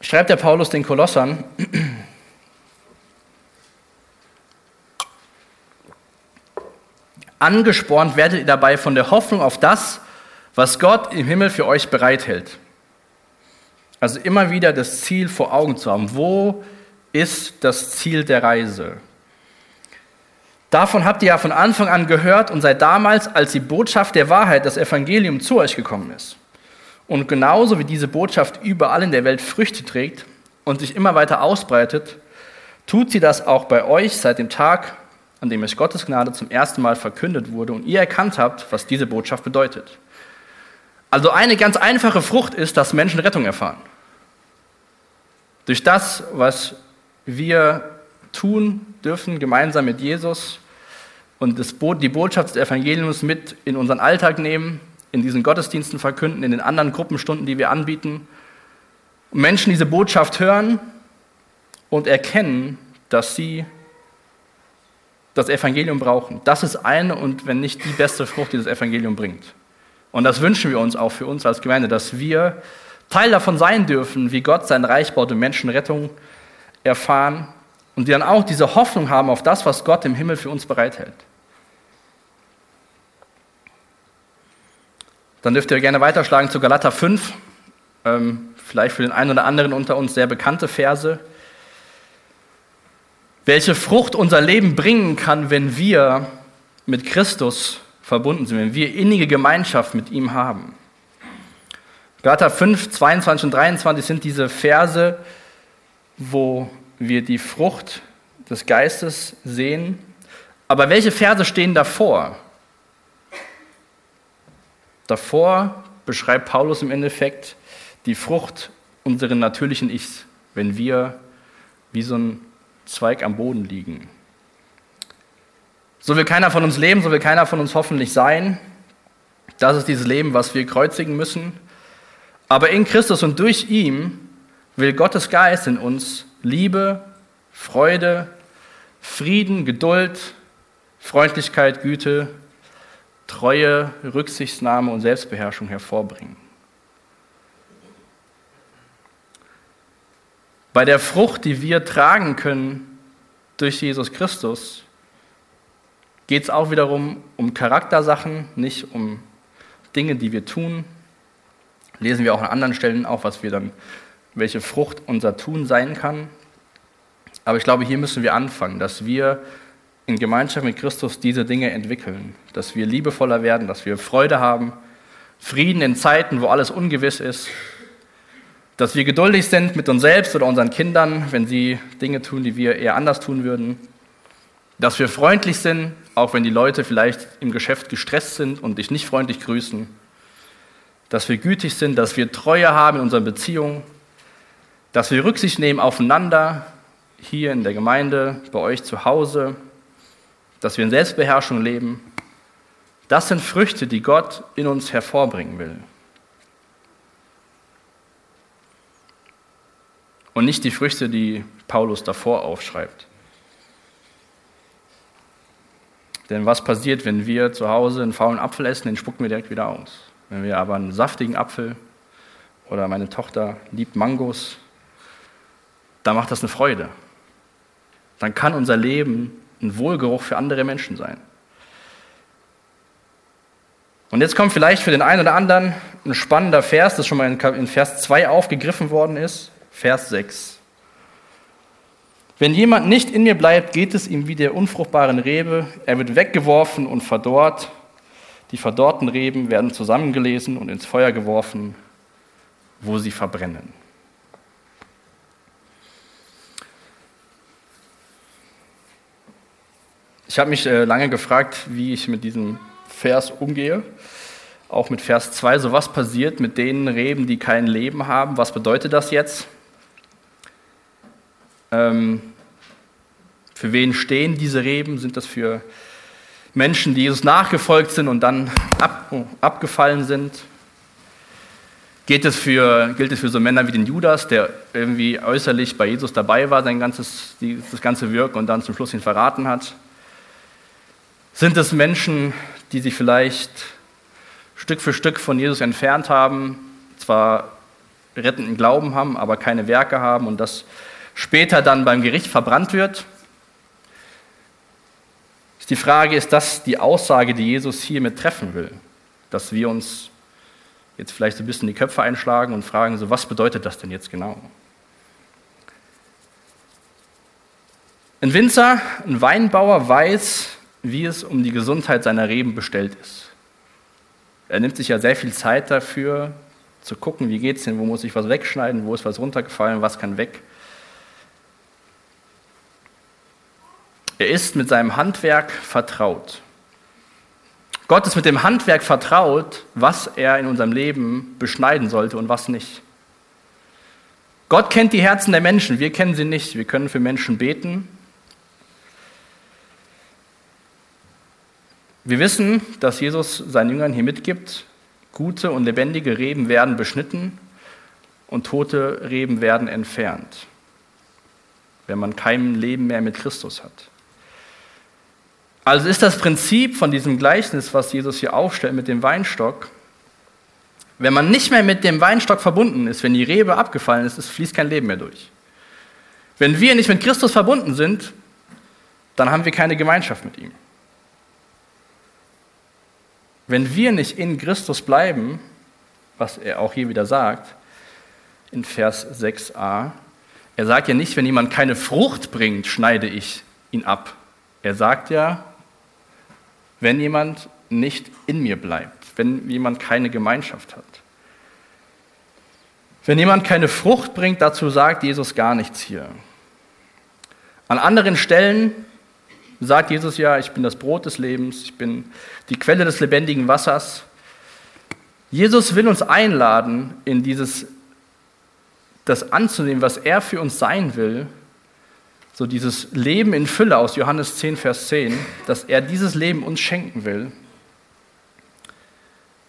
S1: Schreibt der Paulus den Kolossern, Angespornt werdet ihr dabei von der Hoffnung auf das, was Gott im Himmel für euch bereithält. Also immer wieder das Ziel vor Augen zu haben. Wo ist das Ziel der Reise? Davon habt ihr ja von Anfang an gehört und seit damals, als die Botschaft der Wahrheit, das Evangelium zu euch gekommen ist. Und genauso wie diese Botschaft überall in der Welt Früchte trägt und sich immer weiter ausbreitet, tut sie das auch bei euch seit dem Tag, an dem es Gottes Gnade zum ersten Mal verkündet wurde und ihr erkannt habt, was diese Botschaft bedeutet. Also eine ganz einfache Frucht ist, dass Menschen Rettung erfahren. Durch das, was wir tun dürfen, gemeinsam mit Jesus und die Botschaft des Evangeliums mit in unseren Alltag nehmen, in diesen Gottesdiensten verkünden, in den anderen Gruppenstunden, die wir anbieten. Menschen diese Botschaft hören und erkennen, dass sie das Evangelium brauchen. Das ist eine und wenn nicht die beste Frucht, die das Evangelium bringt. Und das wünschen wir uns auch für uns als Gemeinde, dass wir Teil davon sein dürfen, wie Gott sein Reich baut und Menschen Rettung erfahren und die dann auch diese Hoffnung haben auf das, was Gott im Himmel für uns bereithält. Dann dürft ihr gerne weiterschlagen zu Galater 5, ähm, vielleicht für den einen oder anderen unter uns sehr bekannte Verse welche Frucht unser Leben bringen kann, wenn wir mit Christus verbunden sind, wenn wir innige Gemeinschaft mit ihm haben. Galater 5, 22 und 23 sind diese Verse, wo wir die Frucht des Geistes sehen. Aber welche Verse stehen davor? Davor beschreibt Paulus im Endeffekt die Frucht unseren natürlichen Ichs, wenn wir wie so ein Zweig am Boden liegen. So will keiner von uns leben, so will keiner von uns hoffentlich sein. Das ist dieses Leben, was wir kreuzigen müssen. Aber in Christus und durch ihn will Gottes Geist in uns Liebe, Freude, Frieden, Geduld, Freundlichkeit, Güte, Treue, Rücksichtsnahme und Selbstbeherrschung hervorbringen. Bei der Frucht, die wir tragen können durch Jesus Christus, geht es auch wiederum um Charaktersachen, nicht um Dinge, die wir tun. Lesen wir auch an anderen Stellen auch, was wir dann, welche Frucht unser Tun sein kann. Aber ich glaube, hier müssen wir anfangen, dass wir in Gemeinschaft mit Christus diese Dinge entwickeln, dass wir liebevoller werden, dass wir Freude haben, Frieden in Zeiten, wo alles ungewiss ist, dass wir geduldig sind mit uns selbst oder unseren Kindern, wenn sie Dinge tun, die wir eher anders tun würden. Dass wir freundlich sind, auch wenn die Leute vielleicht im Geschäft gestresst sind und dich nicht freundlich grüßen. Dass wir gütig sind, dass wir Treue haben in unseren Beziehungen. Dass wir Rücksicht nehmen aufeinander, hier in der Gemeinde, bei euch zu Hause. Dass wir in Selbstbeherrschung leben. Das sind Früchte, die Gott in uns hervorbringen will. Und nicht die Früchte, die Paulus davor aufschreibt. Denn was passiert, wenn wir zu Hause einen faulen Apfel essen, den spucken wir direkt wieder aus. Wenn wir aber einen saftigen Apfel oder meine Tochter liebt Mangos, dann macht das eine Freude. Dann kann unser Leben ein Wohlgeruch für andere Menschen sein. Und jetzt kommt vielleicht für den einen oder anderen ein spannender Vers, das schon mal in Vers 2 aufgegriffen worden ist, Vers 6. Wenn jemand nicht in mir bleibt, geht es ihm wie der unfruchtbaren Rebe, er wird weggeworfen und verdorrt. Die verdorrten Reben werden zusammengelesen und ins Feuer geworfen, wo sie verbrennen. Ich habe mich äh, lange gefragt, wie ich mit diesem Vers umgehe. Auch mit Vers 2, so was passiert mit den Reben, die kein Leben haben? Was bedeutet das jetzt? Ähm, für wen stehen diese Reben? Sind das für Menschen, die Jesus nachgefolgt sind und dann ab, oh, abgefallen sind? Geht es für, gilt es für so Männer wie den Judas, der irgendwie äußerlich bei Jesus dabei war, sein ganzes, das ganze Wirken und dann zum Schluss ihn verraten hat? Sind es Menschen, die sich vielleicht Stück für Stück von Jesus entfernt haben, zwar rettenden Glauben haben, aber keine Werke haben und das später dann beim Gericht verbrannt wird? Die Frage, ist das die Aussage, die Jesus hiermit treffen will? Dass wir uns jetzt vielleicht ein bisschen die Köpfe einschlagen und fragen, so was bedeutet das denn jetzt genau? Ein Winzer, ein Weinbauer weiß, wie es um die Gesundheit seiner Reben bestellt ist. Er nimmt sich ja sehr viel Zeit dafür, zu gucken, wie geht es denn, wo muss ich was wegschneiden, wo ist was runtergefallen, was kann weg. Er ist mit seinem Handwerk vertraut. Gott ist mit dem Handwerk vertraut, was er in unserem Leben beschneiden sollte und was nicht. Gott kennt die Herzen der Menschen, wir kennen sie nicht. Wir können für Menschen beten, Wir wissen, dass Jesus seinen Jüngern hier mitgibt, gute und lebendige Reben werden beschnitten und tote Reben werden entfernt, wenn man kein Leben mehr mit Christus hat. Also ist das Prinzip von diesem Gleichnis, was Jesus hier aufstellt mit dem Weinstock, wenn man nicht mehr mit dem Weinstock verbunden ist, wenn die Rebe abgefallen ist, fließt kein Leben mehr durch. Wenn wir nicht mit Christus verbunden sind, dann haben wir keine Gemeinschaft mit ihm. Wenn wir nicht in Christus bleiben, was er auch hier wieder sagt, in Vers 6a, er sagt ja nicht, wenn jemand keine Frucht bringt, schneide ich ihn ab. Er sagt ja, wenn jemand nicht in mir bleibt, wenn jemand keine Gemeinschaft hat. Wenn jemand keine Frucht bringt, dazu sagt Jesus gar nichts hier. An anderen Stellen sagt Jesus ja, ich bin das Brot des Lebens, ich bin die Quelle des lebendigen Wassers. Jesus will uns einladen, in dieses, das anzunehmen, was er für uns sein will, so dieses Leben in Fülle aus Johannes 10, Vers 10, dass er dieses Leben uns schenken will.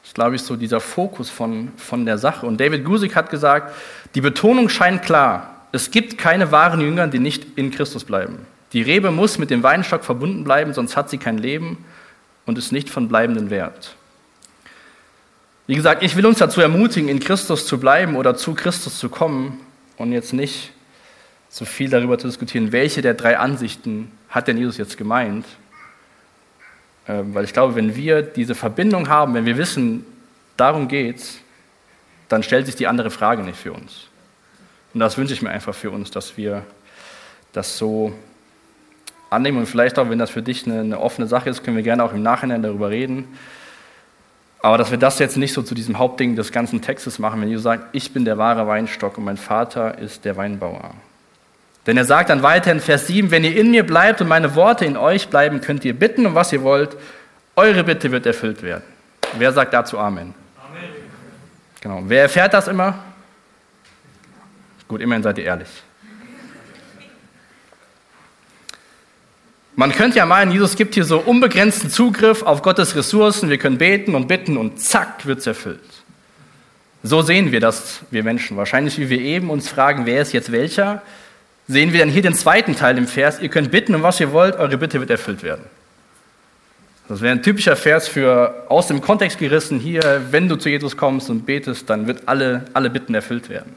S1: Ist, glaube ich, so dieser Fokus von, von der Sache. Und David Gusick hat gesagt, die Betonung scheint klar. Es gibt keine wahren Jünger, die nicht in Christus bleiben. Die Rebe muss mit dem Weinstock verbunden bleiben, sonst hat sie kein Leben und ist nicht von bleibendem Wert. Wie gesagt, ich will uns dazu ermutigen, in Christus zu bleiben oder zu Christus zu kommen und jetzt nicht so viel darüber zu diskutieren, welche der drei Ansichten hat denn Jesus jetzt gemeint. Ähm, weil ich glaube, wenn wir diese Verbindung haben, wenn wir wissen, darum geht's, dann stellt sich die andere Frage nicht für uns. Und das wünsche ich mir einfach für uns, dass wir das so annehmen und vielleicht auch, wenn das für dich eine, eine, offene Sache ist, können wir gerne auch im Nachhinein darüber reden. Aber dass wir das jetzt nicht so zu diesem Hauptding des ganzen Textes machen, wenn Jesus sagt, ich bin der wahre Weinstock und mein Vater ist der Weinbauer. Denn er sagt dann weiter in Vers 7, wenn ihr in mir bleibt und meine Worte in euch bleiben, könnt ihr bitten, um was ihr wollt. Eure Bitte wird erfüllt werden. Wer sagt dazu Amen? Amen. Genau. Wer erfährt das immer? Gut, immerhin seid ihr ehrlich. Man könnte ja meinen, Jesus gibt hier so unbegrenzten Zugriff auf Gottes Ressourcen. Wir können beten und bitten und zack, wird es erfüllt. So sehen wir das, wir Menschen. Wahrscheinlich, wie wir eben uns fragen, wer ist jetzt welcher, sehen wir dann hier den zweiten Teil im Vers. Ihr könnt bitten, um was ihr wollt, eure Bitte wird erfüllt werden. Das wäre ein typischer Vers für aus dem Kontext gerissen hier, wenn du zu Jesus kommst und betest, dann wird alle, alle Bitten erfüllt werden.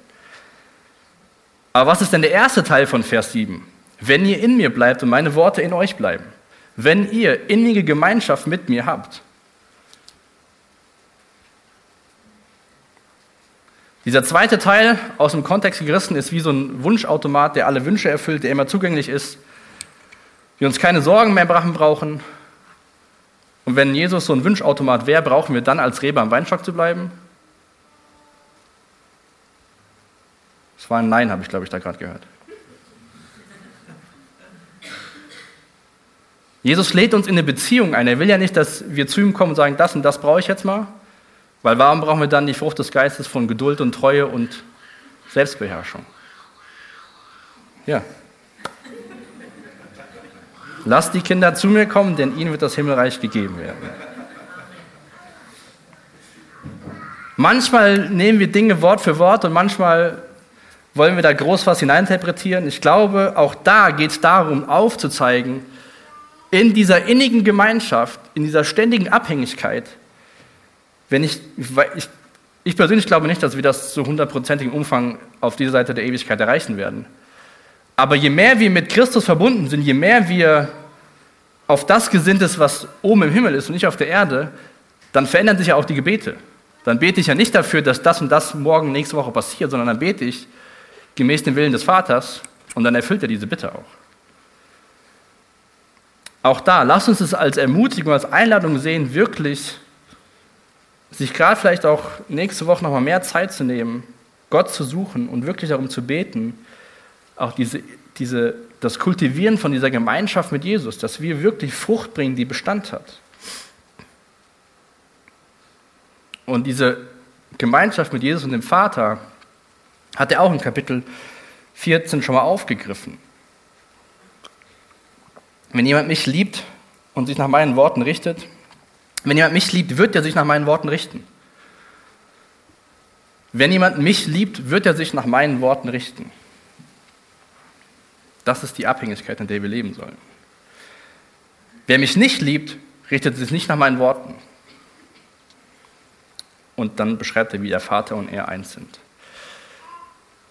S1: Aber was ist denn der erste Teil von Vers 7? Wenn ihr in mir bleibt und meine Worte in euch bleiben, wenn ihr innige Gemeinschaft mit mir habt. Dieser zweite Teil aus dem Kontext gerissen ist wie so ein Wunschautomat, der alle Wünsche erfüllt, der immer zugänglich ist. Wir uns keine Sorgen mehr machen brauchen. Und wenn Jesus so ein Wunschautomat wäre, brauchen wir dann als Reber am Weinstock zu bleiben? Das war ein Nein, habe ich, glaube ich, da gerade gehört. Jesus lädt uns in eine Beziehung ein. Er will ja nicht, dass wir zu ihm kommen und sagen, das und das brauche ich jetzt mal. Weil warum brauchen wir dann die Frucht des Geistes von Geduld und Treue und Selbstbeherrschung? Ja. Lasst die Kinder zu mir kommen, denn ihnen wird das Himmelreich gegeben werden. Manchmal nehmen wir Dinge Wort für Wort und manchmal wollen wir da groß was hineininterpretieren. Ich glaube, auch da geht es darum, aufzuzeigen, in dieser innigen Gemeinschaft, in dieser ständigen Abhängigkeit, wenn ich, ich, ich persönlich glaube nicht, dass wir das zu hundertprozentigem Umfang auf dieser Seite der Ewigkeit erreichen werden. Aber je mehr wir mit Christus verbunden sind, je mehr wir auf das gesinnt ist, was oben im Himmel ist und nicht auf der Erde, dann verändern sich ja auch die Gebete. Dann bete ich ja nicht dafür, dass das und das morgen, nächste Woche passiert, sondern dann bete ich gemäß dem Willen des Vaters und dann erfüllt er diese Bitte auch. Auch da, lasst uns es als Ermutigung, als Einladung sehen, wirklich sich gerade vielleicht auch nächste Woche nochmal mehr Zeit zu nehmen, Gott zu suchen und wirklich darum zu beten, auch diese, diese, das Kultivieren von dieser Gemeinschaft mit Jesus, dass wir wirklich Frucht bringen, die Bestand hat. Und diese Gemeinschaft mit Jesus und dem Vater hat er auch in Kapitel 14 schon mal aufgegriffen. Wenn jemand mich liebt und sich nach meinen Worten richtet, wenn jemand mich liebt, wird er sich nach meinen Worten richten. Wenn jemand mich liebt, wird er sich nach meinen Worten richten. Das ist die Abhängigkeit, in der wir leben sollen. Wer mich nicht liebt, richtet sich nicht nach meinen Worten. Und dann beschreibt er, wie der Vater und er eins sind.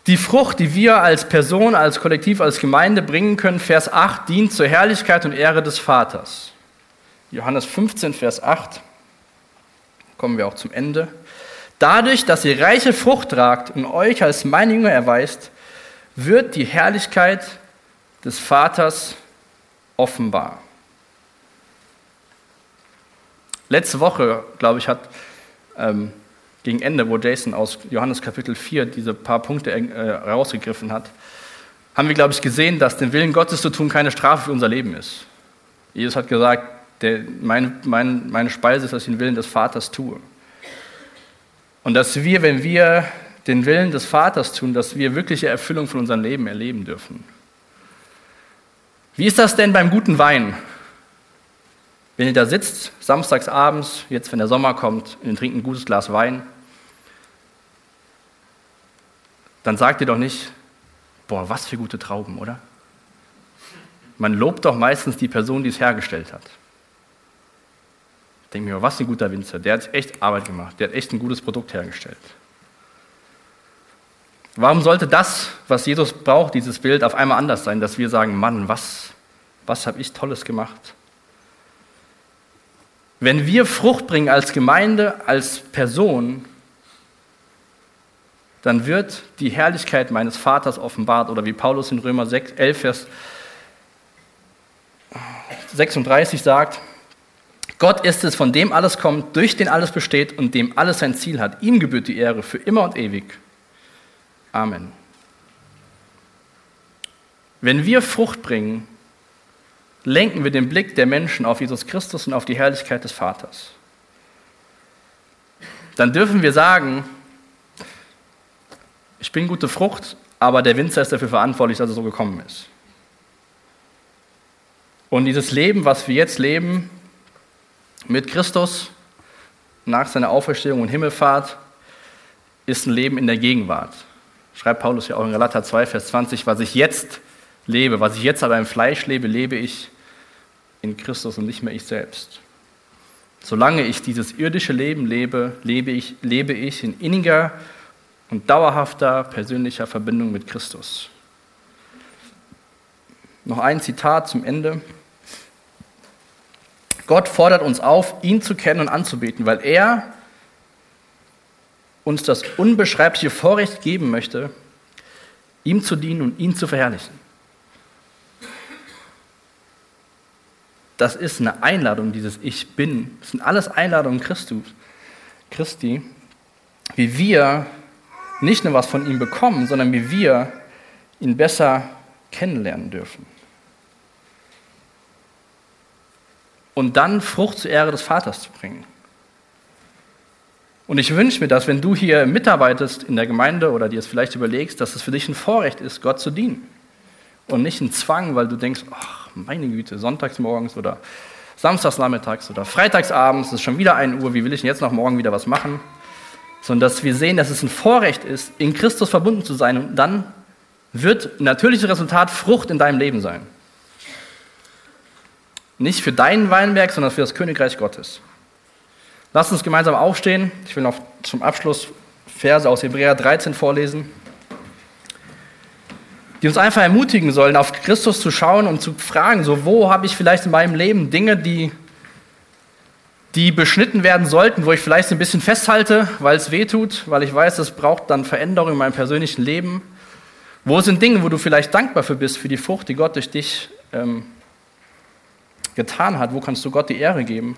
S1: Die Frucht, die wir als Person, als Kollektiv, als Gemeinde bringen können, Vers 8, dient zur Herrlichkeit und Ehre des Vaters. Johannes 15, Vers 8, kommen wir auch zum Ende. Dadurch, dass ihr reiche Frucht tragt und euch als meine Jünger erweist, wird die Herrlichkeit des Vaters offenbar. Letzte Woche, glaube ich, hat ähm, gegen Ende, wo Jason aus Johannes Kapitel 4 diese paar Punkte äh, rausgegriffen hat, haben wir, glaube ich, gesehen, dass den Willen Gottes zu tun keine Strafe für unser Leben ist. Jesus hat gesagt, der, mein, mein, meine Speise ist, dass ich den Willen des Vaters tue. Und dass wir, wenn wir den Willen des Vaters tun, dass wir wirkliche Erfüllung von unserem Leben erleben dürfen. Wie ist das denn beim guten Wein? Wenn ihr da sitzt, samstags abends, jetzt wenn der Sommer kommt, und ihr trinkt ein gutes Glas Wein, dann sagt ihr doch nicht, boah, was für gute Trauben, oder? Man lobt doch meistens die Person, die es hergestellt hat. Denke mir, was ein guter Winzer, der hat echt Arbeit gemacht, der hat echt ein gutes Produkt hergestellt. Warum sollte das, was Jesus braucht, dieses Bild, auf einmal anders sein, dass wir sagen, Mann, was, was habe ich Tolles gemacht? Wenn wir Frucht bringen als Gemeinde, als Person, dann wird die Herrlichkeit meines Vaters offenbart. Oder wie Paulus in Römer 6, 11, Vers 36 sagt, Gott ist es, von dem alles kommt, durch den alles besteht und dem alles sein Ziel hat. Ihm gebührt die Ehre für immer und ewig. Amen. Wenn wir Frucht bringen, lenken wir den Blick der Menschen auf Jesus Christus und auf die Herrlichkeit des Vaters. Dann dürfen wir sagen, ich bin gute Frucht, aber der Winzer ist dafür verantwortlich, dass er so gekommen ist. Und dieses Leben, was wir jetzt leben, mit Christus, nach seiner Auferstehung und Himmelfahrt, ist ein Leben in der Gegenwart. Schreibt Paulus ja auch in Galater 2, Vers 20, was ich jetzt lebe, was ich jetzt aber im Fleisch lebe, lebe ich in Christus und nicht mehr ich selbst. Solange ich dieses irdische Leben lebe, lebe ich, lebe ich in inniger und dauerhafter persönlicher Verbindung mit Christus. Noch ein Zitat zum Ende. Gott fordert uns auf, ihn zu kennen und anzubeten, weil er uns das unbeschreibliche Vorrecht geben möchte, ihm zu dienen und ihn zu verherrlichen. Das ist eine Einladung, dieses Ich bin. Das sind alles Einladungen Christus, Christi, wie wir nicht nur was von ihm bekommen, sondern wie wir ihn besser kennenlernen dürfen. Und dann Frucht zur Ehre des Vaters zu bringen. Und ich wünsche mir, dass wenn du hier mitarbeitest in der Gemeinde oder dir es vielleicht überlegst, dass es für dich ein Vorrecht ist, Gott zu dienen. Und nicht ein Zwang, weil du denkst, ach, meine Güte, sonntags morgens oder samstags nachmittags oder freitagsabends, es ist schon wieder 1 Uhr, wie will ich denn jetzt noch morgen wieder was machen? Sondern dass wir sehen, dass es ein Vorrecht ist, in Christus verbunden zu sein und dann wird natürliches Resultat Frucht in deinem Leben sein. Nicht für deinen Weinberg, sondern für das Königreich Gottes. Lasst uns gemeinsam aufstehen. Ich will noch zum Abschluss Verse aus Hebräer 13 vorlesen, die uns einfach ermutigen sollen, auf Christus zu schauen und zu fragen, so wo habe ich vielleicht in meinem Leben Dinge, die, die beschnitten werden sollten, wo ich vielleicht ein bisschen festhalte, weil es weh tut, weil ich weiß, es braucht dann Veränderung in meinem persönlichen Leben. Wo sind Dinge, wo du vielleicht dankbar für bist, für die Frucht, die Gott durch dich ähm, getan hat? Wo kannst du Gott die Ehre geben?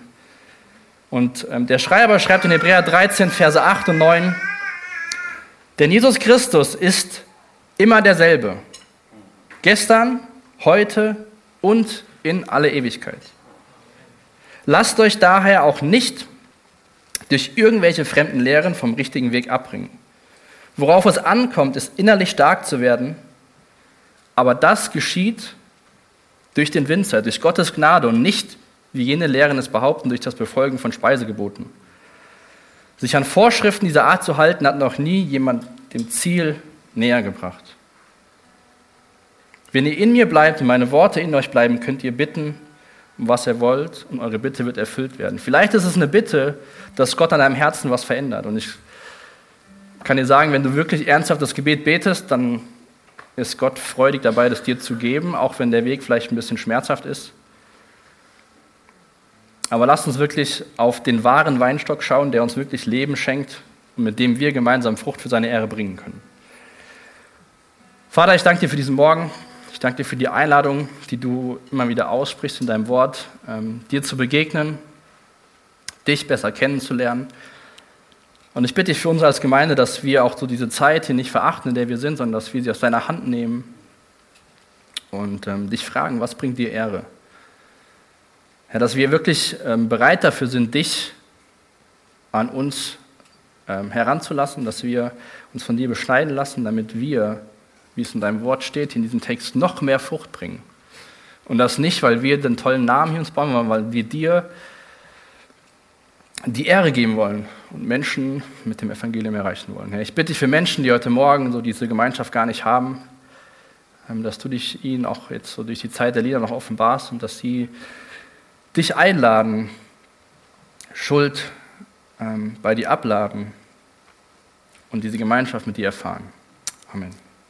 S1: Und ähm, der Schreiber schreibt in Hebräer 13, Verse 8 und 9, denn Jesus Christus ist immer derselbe. Gestern, heute und in alle Ewigkeit. Lasst euch daher auch nicht durch irgendwelche fremden Lehren vom richtigen Weg abbringen. Worauf es ankommt, ist innerlich stark zu werden, aber das geschieht durch den Winzer, durch Gottes Gnade und nicht wie jene Lehren es behaupten, durch das Befolgen von Speisegeboten. Sich an Vorschriften dieser Art zu halten, hat noch nie jemand dem Ziel näher gebracht. Wenn ihr in mir bleibt und meine Worte in euch bleiben, könnt ihr bitten, um was ihr wollt, und eure Bitte wird erfüllt werden. Vielleicht ist es eine Bitte, dass Gott an deinem Herzen was verändert. Und ich kann dir sagen, wenn du wirklich ernsthaft das Gebet betest, dann ist Gott freudig dabei, das dir zu geben, auch wenn der Weg vielleicht ein bisschen schmerzhaft ist. Aber lasst uns wirklich auf den wahren Weinstock schauen, der uns wirklich Leben schenkt und mit dem wir gemeinsam Frucht für seine Ehre bringen können. Vater, ich danke dir für diesen Morgen. Ich danke dir für die Einladung, die du immer wieder aussprichst in deinem Wort, ähm, dir zu begegnen, dich besser kennenzulernen. Und ich bitte dich für uns als Gemeinde, dass wir auch so diese Zeit hier nicht verachten, in der wir sind, sondern dass wir sie aus deiner Hand nehmen und ähm, dich fragen, was bringt dir Ehre? Herr, dass wir wirklich ähm, bereit dafür sind, dich an uns ähm, heranzulassen, dass wir uns von dir beschneiden lassen, damit wir, wie es in deinem Wort steht, in diesem Text noch mehr Frucht bringen. Und das nicht, weil wir den tollen Namen hier uns bauen, sondern weil wir dir die Ehre geben wollen und Menschen mit dem Evangelium erreichen wollen. Ich bitte dich für Menschen, die heute Morgen so diese Gemeinschaft gar nicht haben, ähm, dass du dich ihnen auch jetzt so durch die Zeit der Lieder noch offenbarst und dass sie dich einladen, Schuld ähm, bei dir abladen und diese Gemeinschaft mit dir erfahren. Amen.